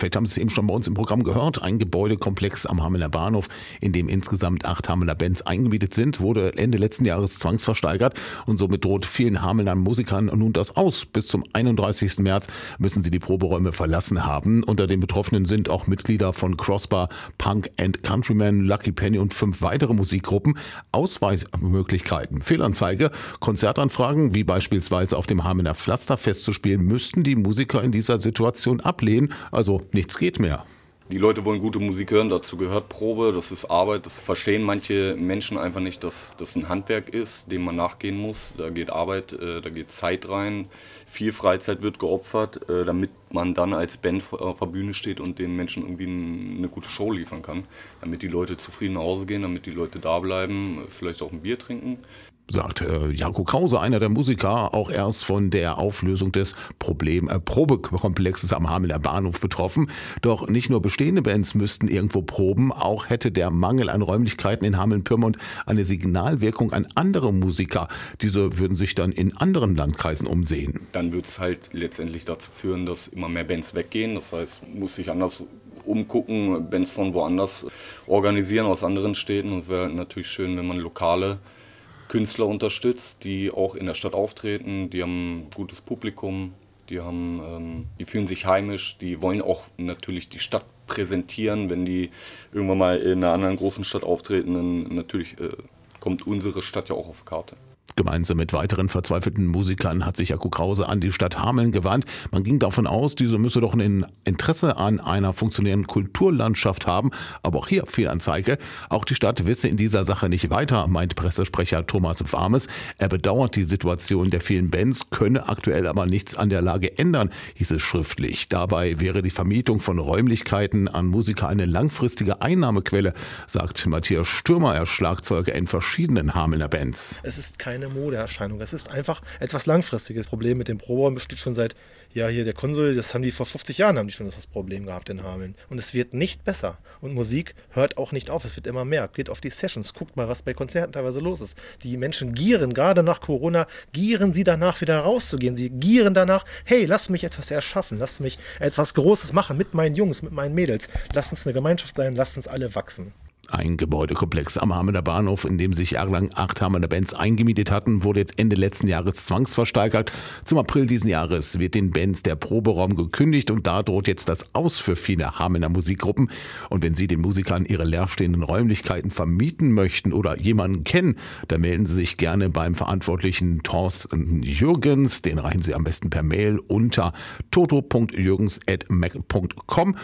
Vielleicht haben Sie es eben schon bei uns im Programm gehört. Ein Gebäudekomplex am Hamelner Bahnhof, in dem insgesamt acht Hamelner Bands eingemietet sind, wurde Ende letzten Jahres zwangsversteigert und somit droht vielen Hamelner Musikern nun das aus. Bis zum 31. März müssen sie die Proberäume verlassen haben. Unter den Betroffenen sind auch Mitglieder von Crossbar, Punk and Countryman, Lucky Penny und fünf weitere Musikgruppen. Ausweismöglichkeiten, Fehlanzeige, Konzertanfragen, wie beispielsweise auf dem Hamelner Pflasterfest zu spielen, müssten die Musiker in dieser Situation ablehnen. Also nichts geht mehr. Die Leute wollen gute Musik hören, dazu gehört Probe, das ist Arbeit. Das verstehen manche Menschen einfach nicht, dass das ein Handwerk ist, dem man nachgehen muss. Da geht Arbeit, äh, da geht Zeit rein, viel Freizeit wird geopfert, äh, damit man dann als Band auf der Bühne steht und den Menschen irgendwie eine gute Show liefern kann. Damit die Leute zufrieden nach Hause gehen, damit die Leute da bleiben, vielleicht auch ein Bier trinken sagt äh, Janko Krause, einer der Musiker, auch erst von der Auflösung des Problem äh, Probekomplexes am Hamelner Bahnhof betroffen. Doch nicht nur bestehende Bands müssten irgendwo proben, auch hätte der Mangel an Räumlichkeiten in Hameln-Pyrmont eine Signalwirkung an andere Musiker. Diese würden sich dann in anderen Landkreisen umsehen. Dann wird es halt letztendlich dazu führen, dass immer mehr Bands weggehen. Das heißt, muss sich anders umgucken, Bands von woanders organisieren, aus anderen Städten. Und es wäre natürlich schön, wenn man lokale Künstler unterstützt, die auch in der Stadt auftreten, die haben ein gutes Publikum, die, haben, ähm, die fühlen sich heimisch, die wollen auch natürlich die Stadt präsentieren, wenn die irgendwann mal in einer anderen großen Stadt auftreten, dann natürlich äh, kommt unsere Stadt ja auch auf Karte. Gemeinsam mit weiteren verzweifelten Musikern hat sich Jakub Krause an die Stadt Hameln gewandt. Man ging davon aus, diese müsse doch ein Interesse an einer funktionierenden Kulturlandschaft haben. Aber auch hier Fehlanzeige. Auch die Stadt wisse in dieser Sache nicht weiter, meint Pressesprecher Thomas Warmes. Er bedauert die Situation der vielen Bands, könne aktuell aber nichts an der Lage ändern, hieß es schriftlich. Dabei wäre die Vermietung von Räumlichkeiten an Musiker eine langfristige Einnahmequelle, sagt Matthias Stürmer, er Schlagzeuger in verschiedenen Hamelner Bands. Es ist keine Modeerscheinung. Es ist einfach etwas langfristiges. Problem mit dem Proberaum besteht schon seit, ja, hier der Konsul, das haben die vor 50 Jahren, haben die schon das Problem gehabt in Hameln. Und es wird nicht besser. Und Musik hört auch nicht auf. Es wird immer mehr. Geht auf die Sessions. Guckt mal, was bei Konzerten teilweise los ist. Die Menschen gieren, gerade nach Corona, gieren sie danach wieder rauszugehen. Sie gieren danach, hey, lass mich etwas erschaffen. Lass mich etwas Großes machen mit meinen Jungs, mit meinen Mädels. Lass uns eine Gemeinschaft sein. Lass uns alle wachsen. Ein Gebäudekomplex am Hamelner Bahnhof, in dem sich jahrelang acht Hamelner Bands eingemietet hatten, wurde jetzt Ende letzten Jahres zwangsversteigert. Zum April diesen Jahres wird den Bands der Proberaum gekündigt und da droht jetzt das Aus für viele Hamelner Musikgruppen. Und wenn Sie den Musikern ihre leerstehenden Räumlichkeiten vermieten möchten oder jemanden kennen, dann melden Sie sich gerne beim Verantwortlichen Thorsten Jürgens. Den reichen Sie am besten per Mail unter toto.jürgens.mac.com